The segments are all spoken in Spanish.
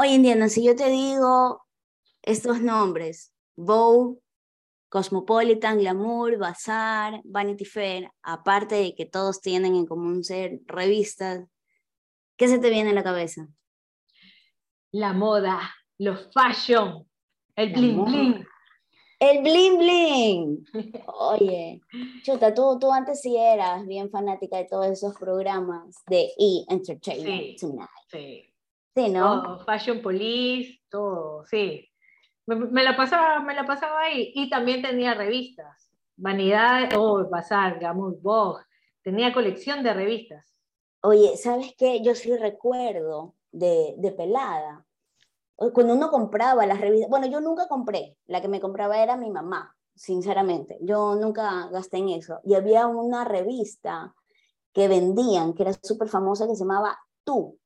Oye, Indiana, si yo te digo estos nombres, Vogue, Cosmopolitan, Glamour, Bazaar, Vanity Fair, aparte de que todos tienen en común ser revistas, ¿qué se te viene a la cabeza? La moda, los fashion, el bling bling. El bling bling. Oye, chuta, tú, tú antes sí eras bien fanática de todos esos programas de E! Entertainment Tonight. Sí. Sí, ¿no? fashion Police, todo, sí me, la pasaba, me la pasaba ahí. Y también tenía revistas. Vanidad, oh, Bazar, Gamour, Vogue. Tenía colección de revistas. Oye, ¿sabes qué? Yo sí recuerdo de, de pelada. Cuando uno compraba las revistas, bueno, yo nunca compré, la que me compraba era mi mamá, sinceramente. Yo nunca gasté en eso. Y había una revista que vendían, que era súper famosa, que se llamaba Tú.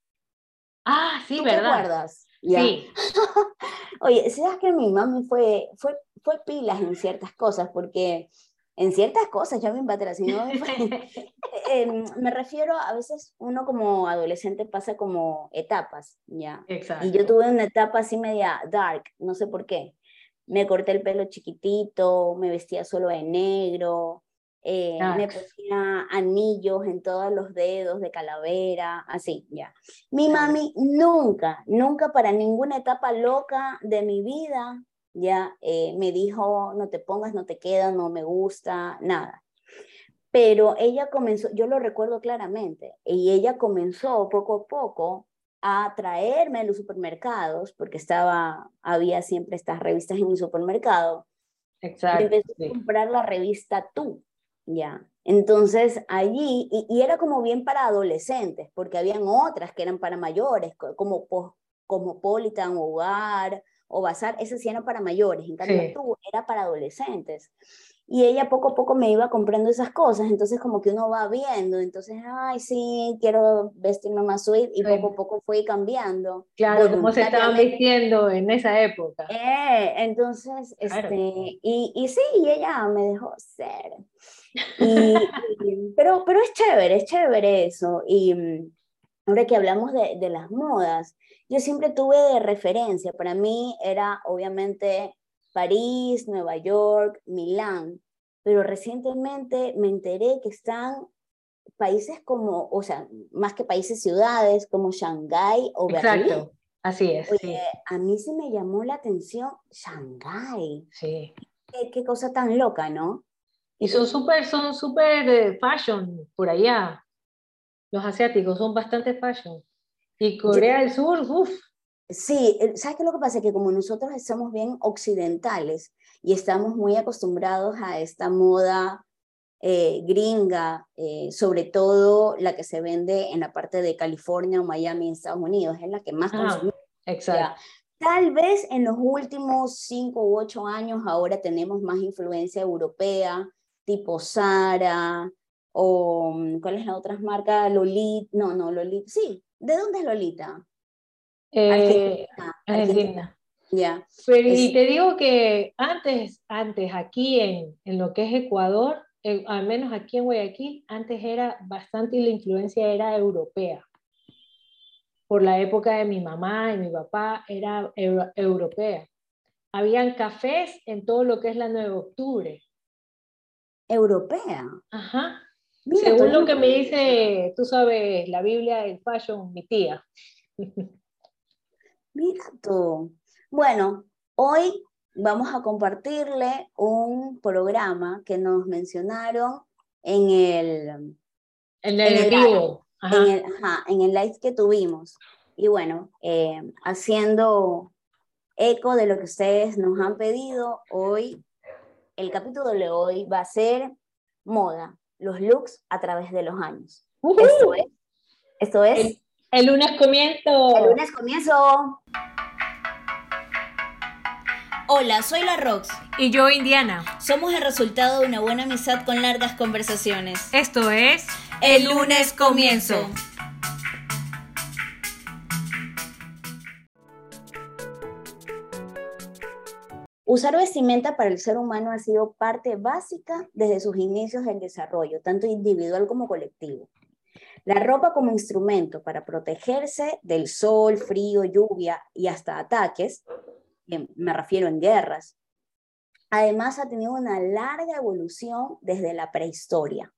Ah, sí, ¿verdad? ¿Te acuerdas? Sí. Oye, ¿sabes que mi mami fue, fue, fue pilas en ciertas cosas? Porque en ciertas cosas ya me no em, me refiero a veces uno como adolescente pasa como etapas, ¿ya? Exacto. Y yo tuve una etapa así media dark, no sé por qué. Me corté el pelo chiquitito, me vestía solo de negro, eh, me ponía anillos en todos los dedos de calavera, así, ya. Mi mami nunca, nunca para ninguna etapa loca de mi vida, ya eh, me dijo, no te pongas, no te queda, no me gusta, nada. Pero ella comenzó, yo lo recuerdo claramente, y ella comenzó poco a poco a traerme a los supermercados, porque estaba, había siempre estas revistas en mi supermercado. Exacto. empecé a comprar la revista Tú ya. Entonces allí, y, era como bien para adolescentes, porque habían otras que eran para mayores, como Cosmopolitan, Hogar o Bazar, esas sí eran para mayores, en cambio tú era para adolescentes. Y ella poco a poco me iba comprando esas cosas, entonces como que uno va viendo, entonces, ay, sí, quiero vestirme más sweet, y poco a poco fue cambiando. Claro, cómo se estaban vistiendo en esa época. Eh, entonces, este, y, y sí, ella me dejó ser. pero, pero es chévere, es chévere eso. Y mm, ahora que hablamos de, de las modas, yo siempre tuve de referencia, para mí era obviamente París, Nueva York, Milán, pero recientemente me enteré que están países como, o sea, más que países, ciudades como Shanghái o Berlín. Exacto, así es. A mí se me llamó la atención Shanghái. Sí. Qué, qué cosa tan loca, ¿no? Y son súper, son súper eh, fashion por allá. Los asiáticos son bastante fashion. Y Corea del Sur, uff. Sí, ¿sabes qué es lo que pasa? Que como nosotros somos bien occidentales y estamos muy acostumbrados a esta moda eh, gringa, eh, sobre todo la que se vende en la parte de California o Miami en Estados Unidos, es la que más ah, consumimos. Exacto. Tal vez en los últimos cinco u ocho años ahora tenemos más influencia europea, tipo Sara, o mm, ¿cuál es la otra marca? Lolita, no, no, Lolita, sí, ¿de dónde es Lolita? Eh, Argentina. Ya. Pero y te digo que antes, antes aquí en, en lo que es Ecuador, al menos aquí en Guayaquil, antes era bastante la influencia era europea. Por la época de mi mamá y mi papá era europea. Habían cafés en todo lo que es la 9 de octubre europea. Ajá. Según lo que me dice, tú sabes, la Biblia del Fashion, mi tía. Mira tú. Bueno, hoy vamos a compartirle un programa que nos mencionaron en el... En el, vivo. En, el, en el live que tuvimos. Y bueno, eh, haciendo eco de lo que ustedes nos han pedido, hoy el capítulo de hoy va a ser moda, los looks a través de los años. Esto es. Esto es el, lunes comienzo. El lunes comienzo. Hola, soy la Rox. Y yo, Indiana. Somos el resultado de una buena amistad con largas conversaciones. Esto es. El lunes comienzo. Usar vestimenta para el ser humano ha sido parte básica desde sus inicios del desarrollo, tanto individual como colectivo. La ropa como instrumento para protegerse del sol, frío, lluvia y hasta ataques, me refiero en guerras, además ha tenido una larga evolución desde la prehistoria,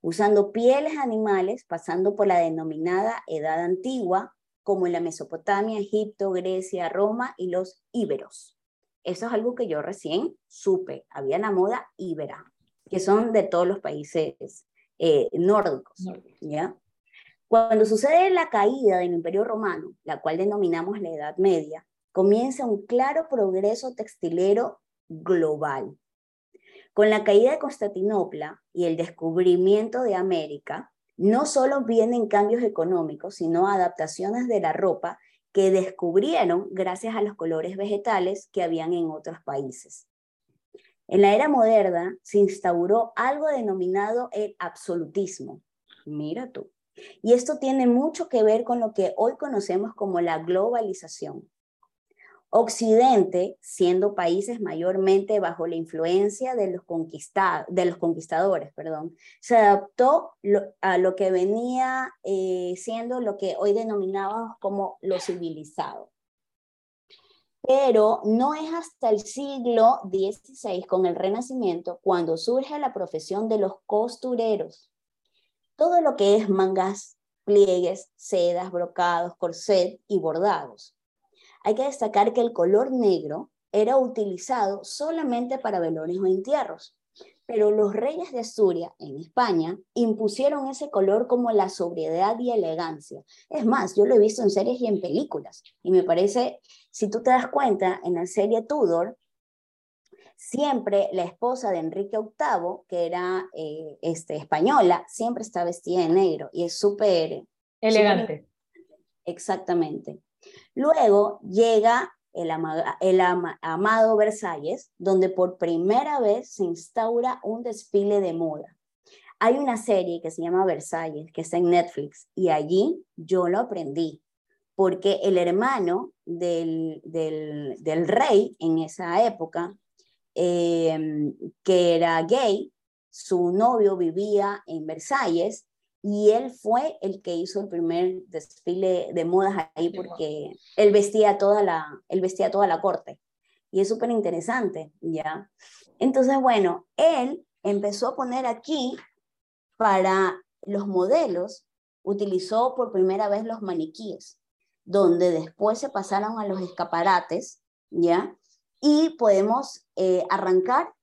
usando pieles animales, pasando por la denominada Edad Antigua, como en la Mesopotamia, Egipto, Grecia, Roma y los íberos. Eso es algo que yo recién supe. Había la moda íbera, que son de todos los países eh, nórdicos. ¿ya? Cuando sucede la caída del Imperio Romano, la cual denominamos la Edad Media, comienza un claro progreso textilero global. Con la caída de Constantinopla y el descubrimiento de América, no solo vienen cambios económicos, sino adaptaciones de la ropa que descubrieron gracias a los colores vegetales que habían en otros países. En la era moderna se instauró algo denominado el absolutismo. Mira tú. Y esto tiene mucho que ver con lo que hoy conocemos como la globalización. Occidente, siendo países mayormente bajo la influencia de los, conquistadores, perdón, se adaptó a lo que venía eh, siendo lo que hoy denominamos como lo civilizado. Pero no es hasta el siglo XVI, con el Renacimiento, cuando surge la profesión de los costureros. Todo lo que es mangas, pliegues, sedas, brocados, corset y bordados hay que destacar que el color negro era utilizado solamente para velones o entierros, pero los reyes de Asturias en España impusieron ese color como la sobriedad y elegancia. Es más, yo lo he visto en series y en películas, y me parece, si tú te das cuenta, en la serie Tudor, siempre la esposa de Enrique VIII, que era eh, este, española, siempre está vestida de negro y es súper... Elegante. exactamente. Luego llega el, amado Versalles, donde por primera vez se instaura un desfile de moda. Hay una serie que se llama Versalles, que está en Netflix, y allí yo lo aprendí, porque el hermano del, rey en esa época, em, que era gay, su novio vivía en Versalles y él fue el que hizo el primer desfile de modas ahí porque él vestía toda la, él vestía toda la corte. Y es súper interesante, ¿ya? Entonces, bueno, él empezó a poner aquí para los modelos, utilizó por primera vez los maniquíes, donde después se pasaron a los escaparates, ¿ya? Y podemos eh, arrancar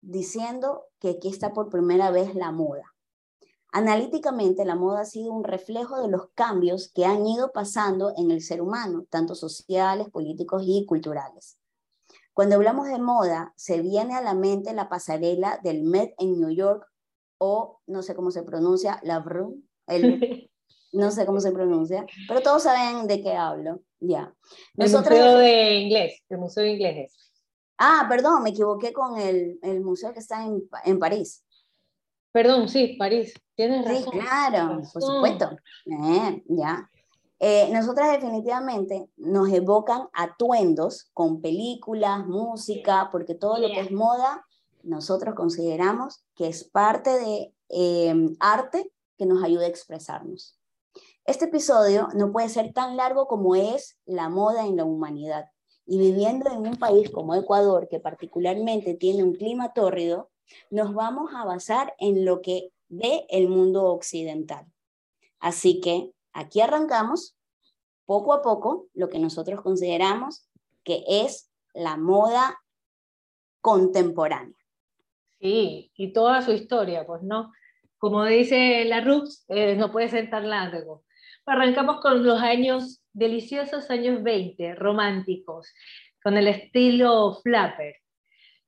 diciendo que aquí está por primera vez la moda. Analíticamente, la moda ha sido un reflejo de los cambios que han ido pasando en el ser humano, tanto sociales, políticos y culturales. Cuando hablamos de moda, se viene a la mente la pasarela del Met en New York o no sé cómo se pronuncia, la Bru, no sé cómo se pronuncia, pero todos saben de qué hablo, ya. El museo de inglés, el museo de inglés. Ah, perdón, me equivoqué con el, el museo que está en, en París. Perdón, sí, París. Tienes razón. Sí, claro, por supuesto. Eh, ya. Eh, nosotras definitivamente nos evocan atuendos con películas, música, porque todo lo que es moda, nosotros consideramos que es parte de em, arte que nos ayuda a expresarnos. Este episodio no puede ser tan largo como es la moda en la humanidad. Y viviendo en un país como Ecuador, que particularmente tiene un clima tórrido, nos vamos a basar en lo que ve el mundo occidental. Así que aquí arrancamos poco a poco lo que nosotros consideramos que es la moda contemporánea. Sí, y toda su historia, pues no. Como dice la Rux, eh, no puede ser tan largo. Arrancamos con los años, deliciosos años 20, románticos, con el estilo flapper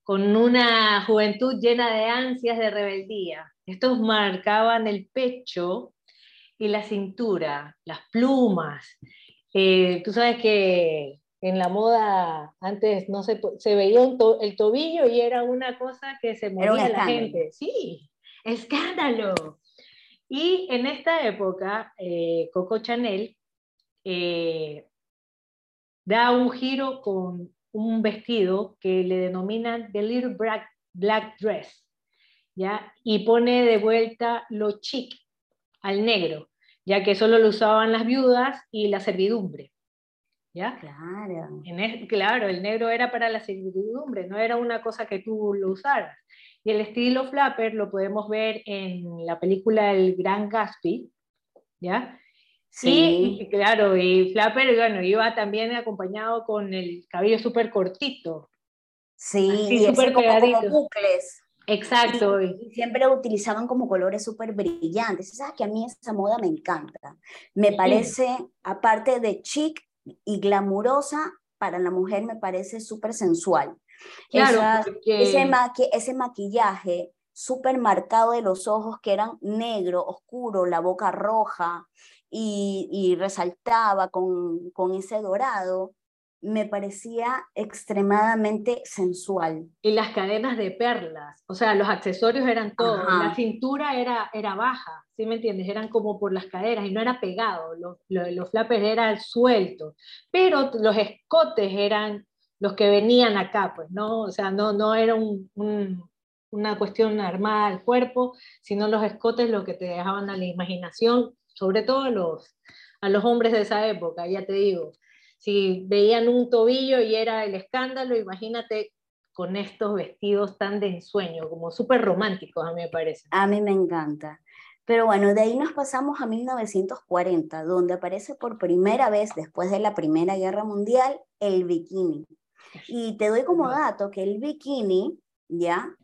con una juventud llena de ansias de rebeldía. Estos marcaban el pecho y la cintura, las plumas. Eh, tú sabes que en la moda antes no se, se veía el tobillo y era una cosa que se moría la gente. Sí, escándalo. Y en esta época, eh, Coco Chanel eh, da un giro con un vestido que le denominan The Little Black, Dress, ¿ya? Y pone de vuelta lo chic al negro. ya que solo lo usaban las viudas y la servidumbre. ¿Ya? Claro. En claro, el negro era para la servidumbre, no era una cosa que tú lo usaras. Y el estilo flapper lo podemos ver en la película El Gran Gatsby, ¿ya? Sí. Claro, y Flapper, bueno, iba también acompañado con el cabello súper cortito. Sí, súper como, bucles. Exacto. Y, siempre utilizaban como colores súper brillantes. Sabes que a mí esa moda me encanta. Me parece, aparte de chic y glamurosa, para la mujer me parece súper sensual. Claro, ese, ese maquillaje súper marcado de los ojos que eran negro, oscuro, la boca roja y, y resaltaba con, con ese dorado me parecía extremadamente sensual. Y las cadenas de perlas, o sea, los accesorios eran todos, la cintura era, era baja, ¿sí me entiendes? Eran como por las caderas y no era pegado, los, los, flappers eran sueltos, pero los escotes eran los que venían acá, pues, ¿no? O sea, no, no era un, una cuestión armada al cuerpo, sino los escotes lo que te dejaban a la imaginación, sobre todo a los, a los hombres de esa época, ya te digo si veían un tobillo y era el escándalo, imagínate con estos vestidos tan de ensueño, como súper románticos, a mí me parece. A mí me encanta. Pero bueno, de ahí nos pasamos a 1940, donde aparece por primera vez después de la Primera Guerra Mundial el bikini. Y te doy como dato que el bikini, ¿ya?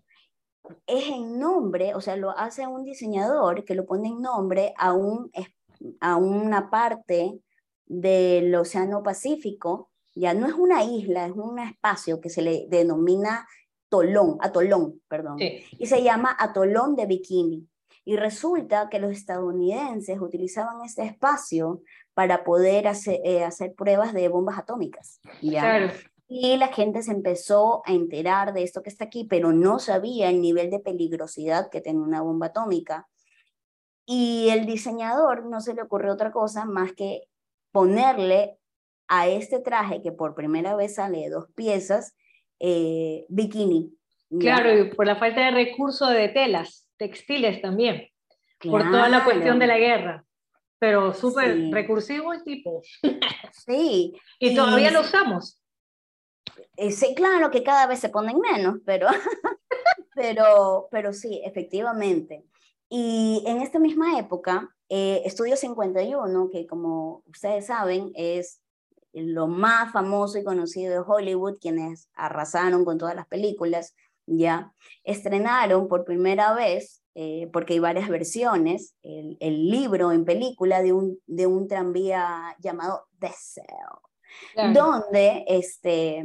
Es en nombre, o sea, lo hace un diseñador que lo pone en nombre a, un, a una parte del Océano Pacífico, ya no es una isla, es un espacio que se le denomina Tolón, atolón, perdón, y se llama atolón de Bikini. Y resulta que los estadounidenses utilizaban este espacio para poder hacer, eh, hacer pruebas de bombas atómicas. ¿ya? Y la gente se empezó a enterar de esto que está aquí, pero no sabía el nivel de peligrosidad que tenía una bomba atómica. Y el diseñador no se le ocurrió otra cosa más que ponerle a este traje que por primera vez sale de dos piezas, eh, bikini. Claro, y por la falta de recursos de telas, textiles también, por toda la cuestión de la guerra. Pero súper recursivo el tipo. Sí. y, todavía lo usamos. Eh, sí, claro que cada vez se ponen menos, pero, pero, pero sí, efectivamente. Y en esta misma época, eh, Estudio 51, que como ustedes saben es lo más famoso y conocido de Hollywood, quienes arrasaron con todas las películas, ya estrenaron por primera vez, eh, porque hay varias versiones, el, libro en película de un, de un tranvía llamado Deseo, donde este,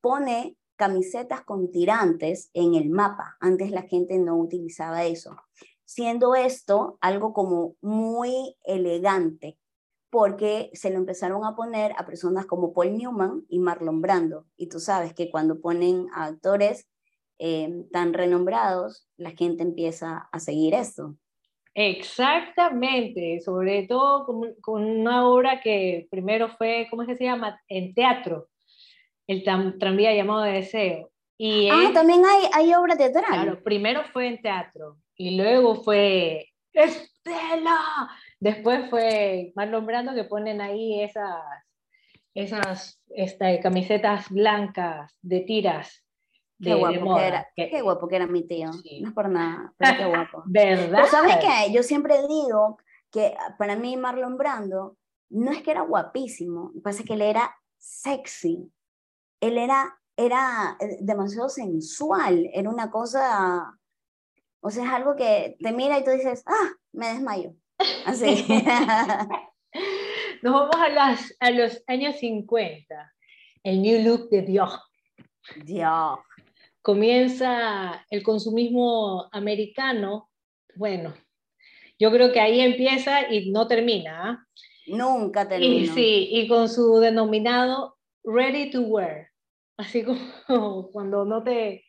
pone camisetas con tirantes en el mapa. Antes la gente no utilizaba eso siendo esto algo como muy elegante, porque se lo empezaron a poner a personas como Paul Newman y Marlon Brando. Y tú sabes que cuando ponen a actores eh, tan renombrados, la gente empieza a seguir esto. Exactamente, sobre todo con, una obra que primero fue, ¿cómo es que se llama? En teatro, el tranvía llamado de deseo. Y ah, también hay, hay obra teatral. Claro, primero fue en teatro y luego fue Estela. Después fue Marlon Brando que ponen ahí esas, esas este, camisetas blancas de tiras. Qué, guapo que era, qué guapo que era mi tío. No es por nada, pero qué guapo. ¿Verdad? ¿Sabes qué? Yo siempre digo que para mí Marlon Brando no es que era guapísimo, pasa que él era sexy. Él era, era eh, demasiado sensual, era una cosa o sea, es algo que te mira y tú dices, ah, me desmayo. Así. Nos vamos a, las, a los años 50. El New Look de Dios. Dios. Comienza el consumismo americano. Bueno, yo creo que ahí empieza y no termina. ¿ah? Nunca termina. Y, sí, y con su denominado Ready to Wear. Así como cuando no te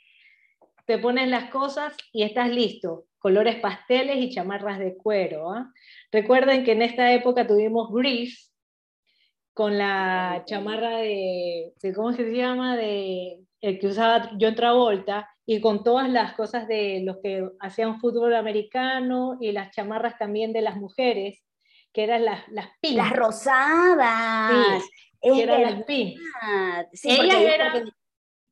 te pones las cosas y estás listo. Colores pasteles y chamarras de cuero. ¿ah? Recuerden que en esta época tuvimos Grease con la chamarra de, ¿cómo se llama? De el que usaba John Travolta y con todas las cosas de los que hacían fútbol americano y las chamarras también de las mujeres que eran las, las pink. Las rosadas. que eran las pink. Sí, ellas eran,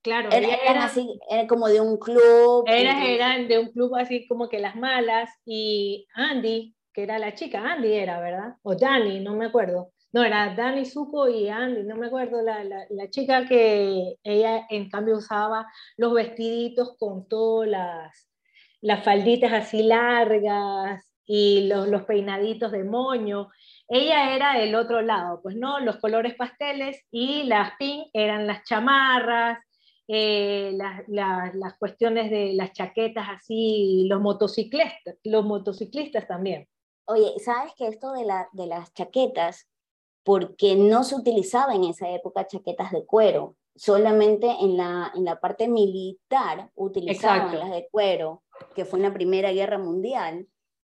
claro, eran, así, como de un club. Ellas eran de un club así como que las malas y Andy, que era la chica, Andy era, ¿verdad? O Dani, no me acuerdo. No, era Dani Zuko y Andy, no me acuerdo, la, la, chica que ella en cambio usaba los vestiditos con todas las, las falditas así largas y los, los peinaditos de moño. Ella era el otro lado, pues no, los colores pasteles y las pink eran las chamarras, eh, las, las, las, cuestiones de las chaquetas así, los motociclistas, los motociclistas también. Oye, ¿sabes que esto de, la, de las chaquetas porque no se utilizaba en esa época chaquetas de cuero, solamente en la, en la parte militar utilizaban las de cuero, que fue en la Primera Guerra Mundial,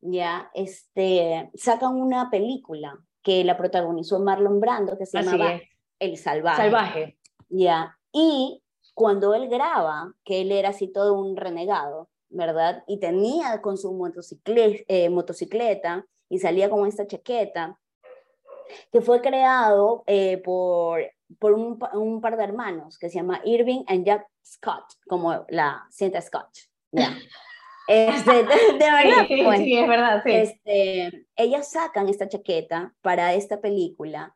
ya, este, sacan una película que la protagonizó Marlon Brando, que se llama El Salvaje. Salvaje. Ya, y cuando él graba, que él era así todo un renegado, ¿verdad? Y tenía con su motocicleta, eh, motocicleta y salía con esta chaqueta, que fue creado eh, por, por un, un, par de hermanos que se llama Irving and Jack Scott, como la cinta Scott. Este, de, verdad, sí, pues, sí, es verdad, sí. Este, ellas sacan esta chaqueta para esta película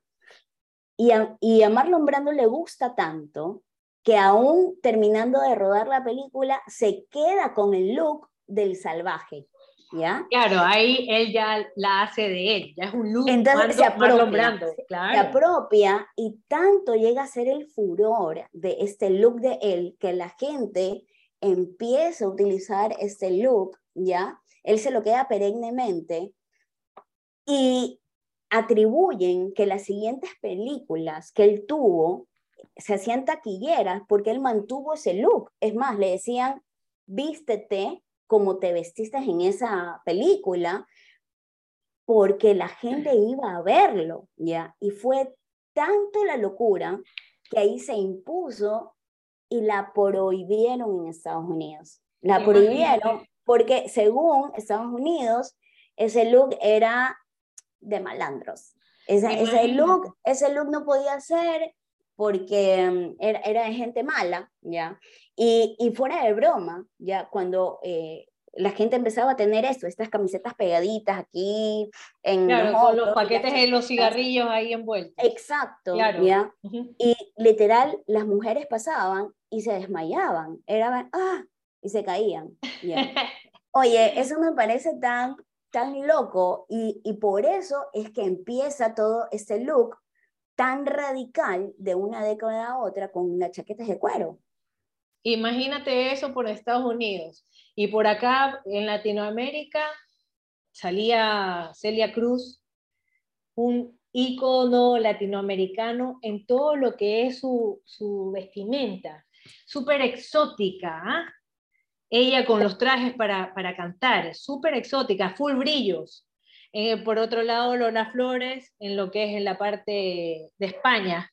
y a, y a Marlon Brando le gusta tanto que aún terminando de rodar la película se queda con el look del salvaje. Claro, ahí él ya la hace de él, ya es un look Entonces se apropia, se apropia y tanto llega a ser el furor de este look de él que la gente empieza a utilizar este look, ¿ya? Él se lo queda perennemente y atribuyen que las siguientes películas que él tuvo se hacían taquilleras porque él mantuvo ese look. Es más, le decían, vístete como te vestiste en esa película, porque la gente iba a verlo, ¿ya? Y fue tanto la locura que ahí se impuso y la prohibieron en Estados Unidos. La prohibieron porque según Estados Unidos, ese look era de malandros. Ese, ese, look, ese look no podía ser porque mm, era, era de gente mala, ¿ya? Y, y fuera de broma, ya cuando eh, la gente empezaba a tener esto, estas camisetas pegaditas aquí en claro, los, paquetes de los cigarrillos ahí envueltos. Exacto, claro. ¿ya? Y literal, las mujeres pasaban y se desmayaban, eran, ah, y se caían. ¿ya? Oye, eso me parece tan, tan loco y, y por eso es que empieza todo este look tan radical de una década a otra con una chaqueta de cuero. Imagínate eso por Estados Unidos. Y por acá, en Latinoamérica, salía Celia Cruz, un ícono latinoamericano en todo lo que es su, su vestimenta, súper exótica. ¿ah? Ella con los trajes para, para cantar, súper exótica, full brillos. Eh, por otro lado, Lola Flores, en lo que es en la parte de España.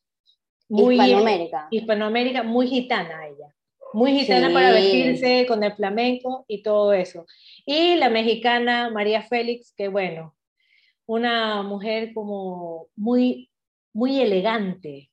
Muy, Hispanoamérica. Hispanoamérica, muy gitana ella muy gitana para vestirse con el flamenco y todo eso. Y la mexicana María Félix, que bueno, una mujer como muy, muy elegante,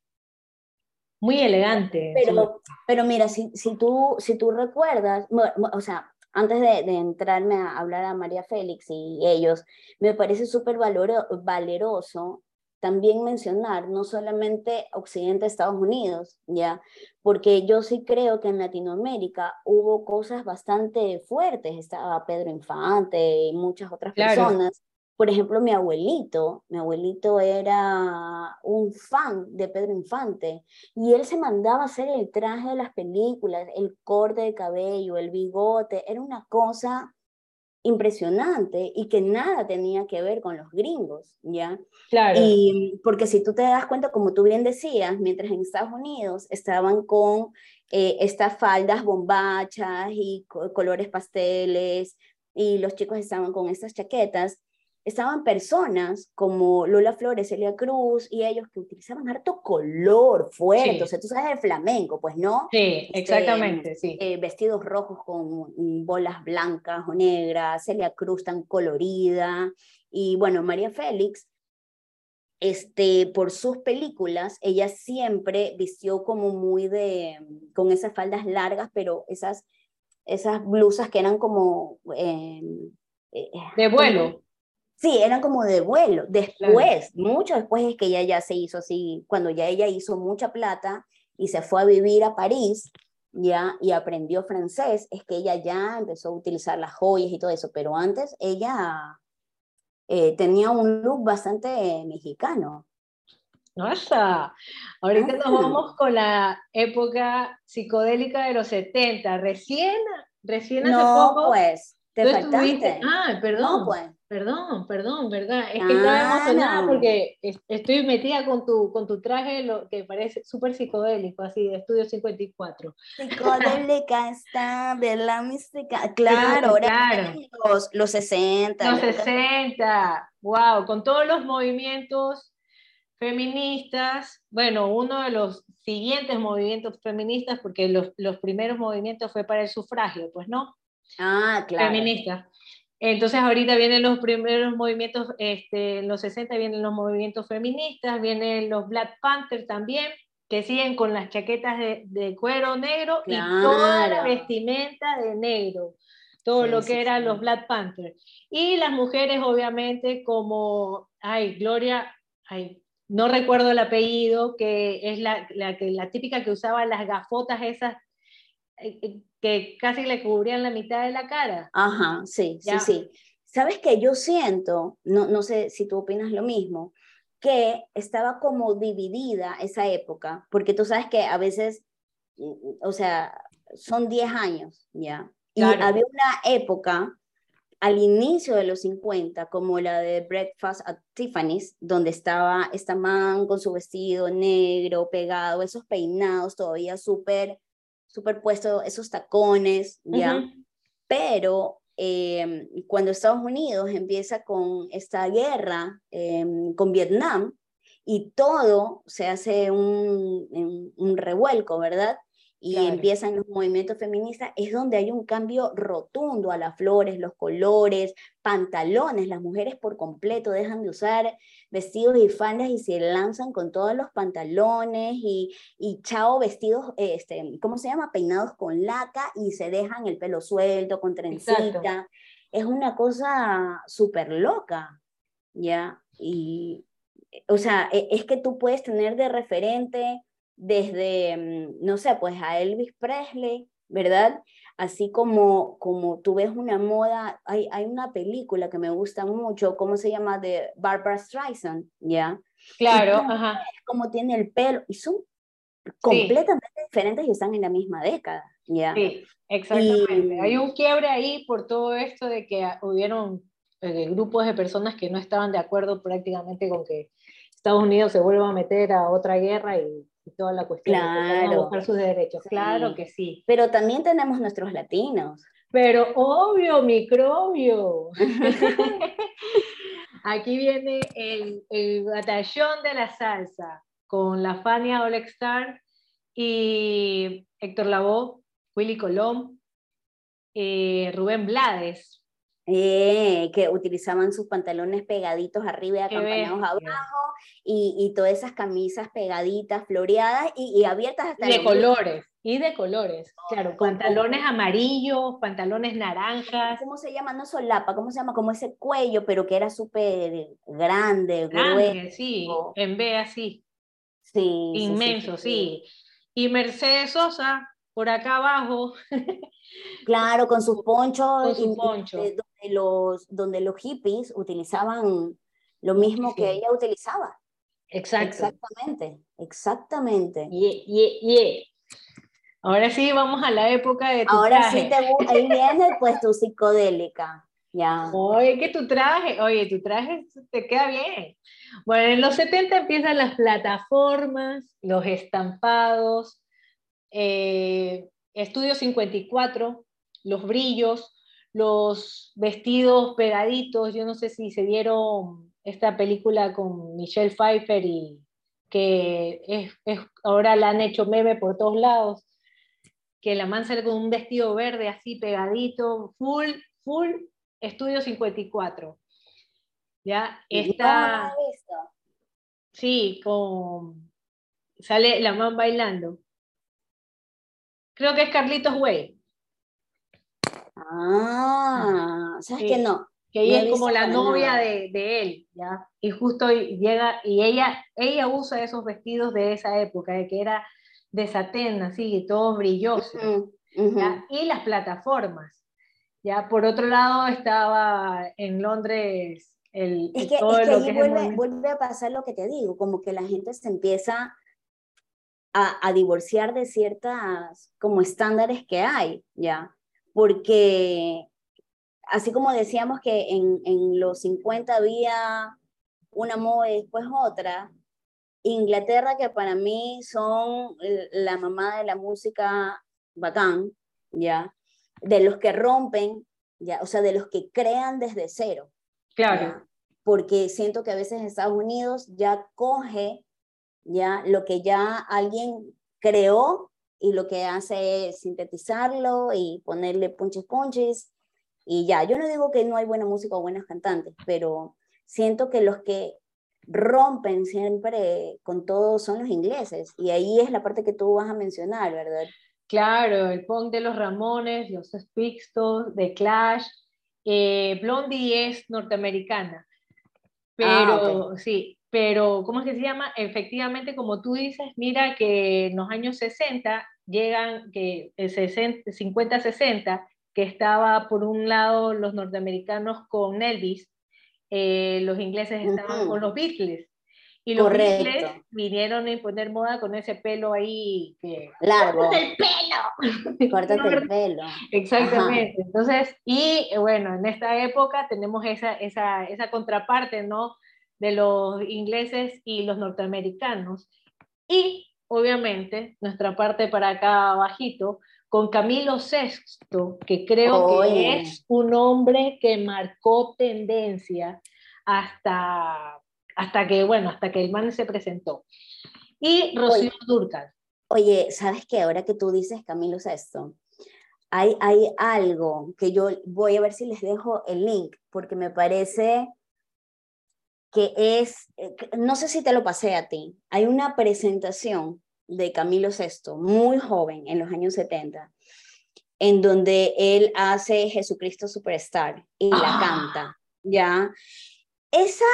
muy elegante. Pero, pero mira, si, si, tú, si tú recuerdas, o sea, antes de, de, entrarme a hablar a María Félix y ellos, me parece súper valeroso también mencionar no solamente Occidente, Estados Unidos, ¿ya? Porque yo sí creo que en Latinoamérica hubo cosas bastante fuertes, estaba Pedro Infante y muchas otras personas. Por ejemplo, mi abuelito, mi abuelito era un fan de Pedro Infante y él se mandaba a hacer el traje de las películas, el corte de cabello, el bigote, era una cosa impresionante y que nada tenía que ver con los gringos, ¿ya? Claro. Y porque si tú te das cuenta, como tú bien decías, mientras en Estados Unidos estaban con eh, estas faldas bombachas y colores pasteles y los chicos estaban con estas chaquetas, estaban personas como Lola Flores, Celia Cruz y ellos que utilizaban harto color fuerte, o sea, tú sabes el flamenco, pues no. Sí, este, exactamente, sí. Eh, vestidos rojos con bolas blancas o negras, Celia Cruz tan colorida y bueno, María Félix este, por sus películas, ella siempre vistió como muy de, con esas faldas largas, pero esas, esas blusas que eran como... Eh, de vuelo. Sí, eran como de vuelo. Después, mucho después es que ella ya se hizo así, cuando ya ella hizo mucha plata y se fue a vivir a París, ya, y aprendió francés, es que ella ya empezó a utilizar las joyas y todo eso, pero antes ella eh, tenía un look bastante mexicano. ¡Nossa! Ahorita nos vamos con la época psicodélica de los 70, recién, recién hace no, pues, te faltaste. Ah, perdón. pues. Perdón, perdón, ¿verdad? Es que estaba emocionada porque estoy metida con tu, con tu traje lo que parece súper psicodélico, así de Estudio 54. Psicodélica está la mística. Claro, ahora Los, los 60. Los 60, wow, con todos los movimientos feministas. Bueno, uno de los siguientes movimientos feministas, porque los, los primeros movimientos fue para el sufragio, pues no. Ah, claro. Feminista. Entonces ahorita vienen los primeros movimientos, este, en los 60 vienen los movimientos feministas, vienen los Black Panther también, que siguen con las chaquetas de, cuero negro y toda la vestimenta de negro, todo lo que eran los Black Panther. Y las mujeres obviamente como, ay, Gloria, ay, no recuerdo el apellido, que es la, la, la típica que usaba las gafotas esas eh, eh, que casi le cubrían la mitad de la cara. Ajá, sí, sí, sí. ¿Sabes qué? Yo siento, no, no sé si tú opinas lo mismo, que estaba como dividida esa época, porque tú sabes que a veces, o sea, son 10 años, ¿ya? Y había una época al inicio de los 50, como la de Breakfast at Tiffany's, donde estaba esta man con su vestido negro, pegado, esos peinados todavía súper superpuesto esos tacones, ¿ya? Pero em, cuando Estados Unidos empieza con esta guerra em, con Vietnam y todo se hace un, un revuelco, ¿verdad? y empiezan los movimientos feministas, es donde hay un cambio rotundo a las flores, los colores, pantalones. Las mujeres por completo dejan de usar vestidos y faldas y se lanzan con todos los pantalones y, y chao vestidos, este, ¿cómo se llama? Peinados con laca y se dejan el pelo suelto, con trencita. Es una cosa súper loca, ¿ya? Y, o sea, e, es que tú puedes tener de referente desde, mm, no sé, pues a Elvis Presley, ¿verdad? Así como, como tú ves una moda, hay, hay una película que me gusta mucho, ¿cómo se llama? De Barbara Streisand, ¿ya? Claro, ajá. Como tiene el pelo, y son completamente diferentes y están en la misma década, ¿ya? Sí, exactamente. Hay un quiebre ahí por todo esto de que hubieron eh, grupos de personas que no estaban de acuerdo prácticamente con que Estados Unidos se vuelva a meter a otra guerra y y toda la cuestión claro. de buscar sus derechos. Claro que sí. Pero también tenemos nuestros latinos. Pero obvio, microbio. Aquí viene el, el, batallón de la salsa con la Fania All Star y Héctor Lavoe, Willy Colón, eh, Rubén Blades, eh, que utilizaban sus pantalones pegaditos arriba y acompañados abajo, y, y, todas esas camisas pegaditas, floreadas y, abiertas hasta... de colores, y de colores, claro, pantalones amarillos, pantalones naranjas. ¿Cómo se llama? No solapa, ¿cómo se llama? Como ese cuello, pero que era súper grande, grueso. sí, en B así. Sí. Inmenso, sí. Y Mercedes Sosa, por acá abajo. Claro, con sus ponchos. Con poncho. donde, los, donde los hippies utilizaban lo mismo que ella utilizaba. Exacto. Exactamente, exactamente. y Ahora sí, vamos a la época de tu Ahora sí, te, ahí viene pues tu psicodélica. Ya. Oye, que tu traje, oye, tu traje te queda bien. Bueno, en los 70 empiezan las plataformas, los estampados, eh, Estudio 54, los brillos, los vestidos pegaditos, yo no sé si se vieron esta película con Michelle Pfeiffer y que es, ahora la han hecho meme por todos lados, que la man sale con un vestido verde así pegadito, full, full Estudio 54. ¿Ya? Está... Sí, con... Sale la man bailando. Creo que es Carlitos Way. Ah, ¿sabes que no? Que ella es como la novia de, de, él, ¿ya? Y justo llega, y ella, ella usa esos vestidos de esa época, de que era de satén, así, todos brillosos. Y las plataformas. ¿ya? Por otro lado, estaba en Londres el, es que, todo es que ahí vuelve, vuelve, a pasar lo que te digo, como que la gente se empieza a, a divorciar de ciertas como estándares que hay, ¿ya? Porque así como decíamos que en, en los 50 había una moda y después otra, Inglaterra, que para mí son la mamá de la música bacán, ¿ya? De los que rompen, ¿ya? O sea, de los que crean desde cero. Claro. Porque siento que a veces Estados Unidos ya coge, ¿ya? Lo que ya alguien creó y lo que hace es sintetizarlo y ponerle punches punches y ya. Yo no digo que no hay buena música o buenas cantantes, pero siento que los que rompen siempre con todo son los ingleses. Y ahí es la parte que tú vas a mencionar, ¿verdad? Claro, el punk de los Ramones, los Sex de Clash. Eh, Blondie es norteamericana. Pero, ah, sí, pero, ¿cómo es que se llama? Efectivamente, como tú dices, mira que en los años 60 llegan, que 50-60, que estaba por un lado los norteamericanos con Elvis, eh, los ingleses estaban con los Beatles. Y los Beatles vinieron a imponer moda con ese pelo ahí que... Largo. ¡Córtate el pelo! Córtate el pelo. Exactamente. Entonces, y eh, bueno, en esta época tenemos esa, esa, esa contraparte, ¿no? De los ingleses y los norteamericanos. Y, obviamente, nuestra parte para acá abajito, con Camilo VI, que creo que es un hombre que marcó tendencia hasta, hasta que, bueno, hasta que el man se presentó. Y Rocío Durcal. Oye, ¿sabes qué? Ahora que tú dices Camilo VI, hay, hay algo que yo voy a ver si les dejo el link, porque me parece que es, eh, no sé si te lo pasé a ti, hay una presentación de Camilo VI, muy joven, en los años 70, en donde él hace Jesucristo Superstar y la ah. canta, ¿ya? Esa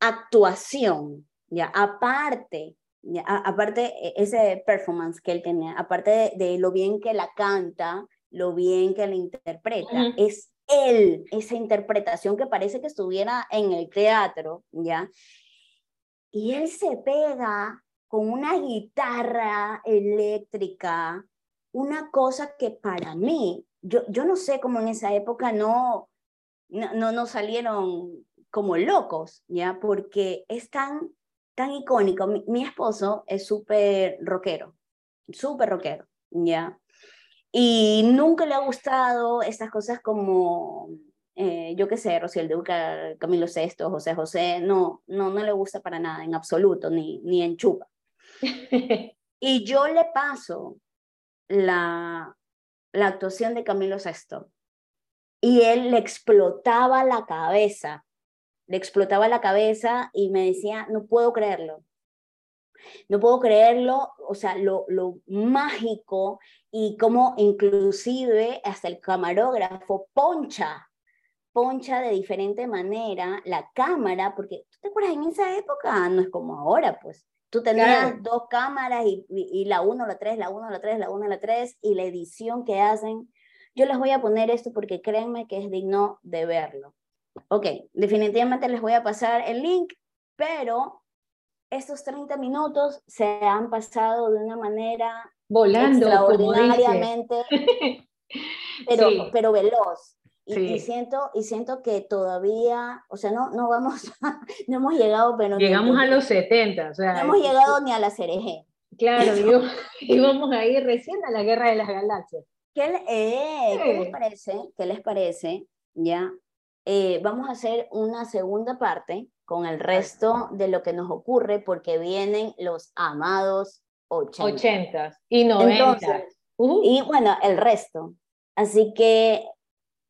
actuación, ¿ya? Aparte, ¿ya? aparte e, ese performance que él tenía, aparte de, lo bien que la canta, lo bien que la interpreta, es él, esa interpretación que parece que estuviera en el teatro, ¿ya? Y él se pega con una guitarra eléctrica, una cosa que para mí, yo, yo no sé cómo en esa época no, no, no salieron como locos, ¿ya? Porque es tan, tan icónico. Mi, esposo es súper rockero, súper rockero, ¿ya? Y nunca le ha gustado estas cosas como, eh, yo qué sé, Rociel Duca, Camilo Sesto, José José, no, no, no le gusta para nada, en absoluto, ni, ni en chupa. y yo le paso la, la actuación de Camilo Sesto. Y él le explotaba la cabeza, le explotaba la cabeza y me decía, no puedo creerlo, no puedo creerlo, o sea, lo, lo mágico y como inclusive hasta el camarógrafo poncha, poncha de diferente manera la cámara, porque tú te acuerdas en esa época, no es como ahora, pues Tú tenías dos cámaras y, y, la 1, la 3, la 1, la 3, la 1, la 3 y la edición que hacen. Yo les voy a poner esto porque créanme que es digno de verlo. Ok, definitivamente les voy a pasar el link, pero estos 30 minutos se han pasado de una manera volando extraordinariamente, pero, pero veloz. Y, siento, y siento que todavía, o sea, no, no vamos, no hemos llegado, pero... Llegamos a los 70, o sea... No hemos llegado ni a la cereje. Claro, y vamos a ir recién a la Guerra de las Galaxias. ¿Qué, eh, ¿qué les parece? ¿Qué les parece? Ya, eh, vamos a hacer una segunda parte con el resto de lo que nos ocurre porque vienen los amados 80. 80 y 90. Y bueno, el resto. Así que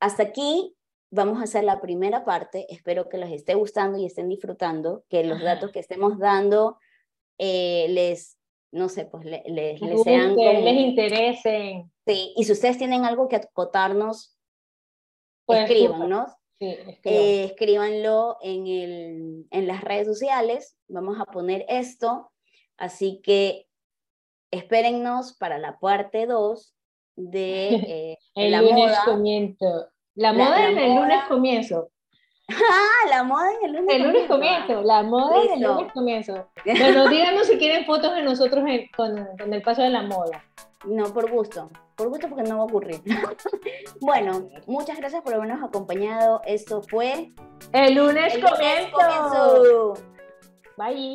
hasta aquí vamos a hacer la primera parte. Espero que les esté gustando y estén disfrutando, que los Ajá. datos que estemos dando eh, les, no sé, pues le- les, Les, sean como- les interesen. Sí, y si ustedes tienen algo que acotarnos, Pues, escríbanos. Sí. Eh, escríbanlo en, el, en las redes sociales. Vamos a poner esto. Así que espérennos para la parte 2 de eh, el la lunes moda. comienzo. La, moda la en el moda. lunes comienzo. Ah, la moda en el lunes El lunes comienzo. La moda en el lunes comienzo. Bueno, díganos si quieren fotos de nosotros en- con, con el paso de la moda. No, por gusto. Por gusto porque no va a ocurrir. bueno, muchas gracias por habernos acompañado. Esto fue El lunes el lunes comienzo. comienzo. Bye.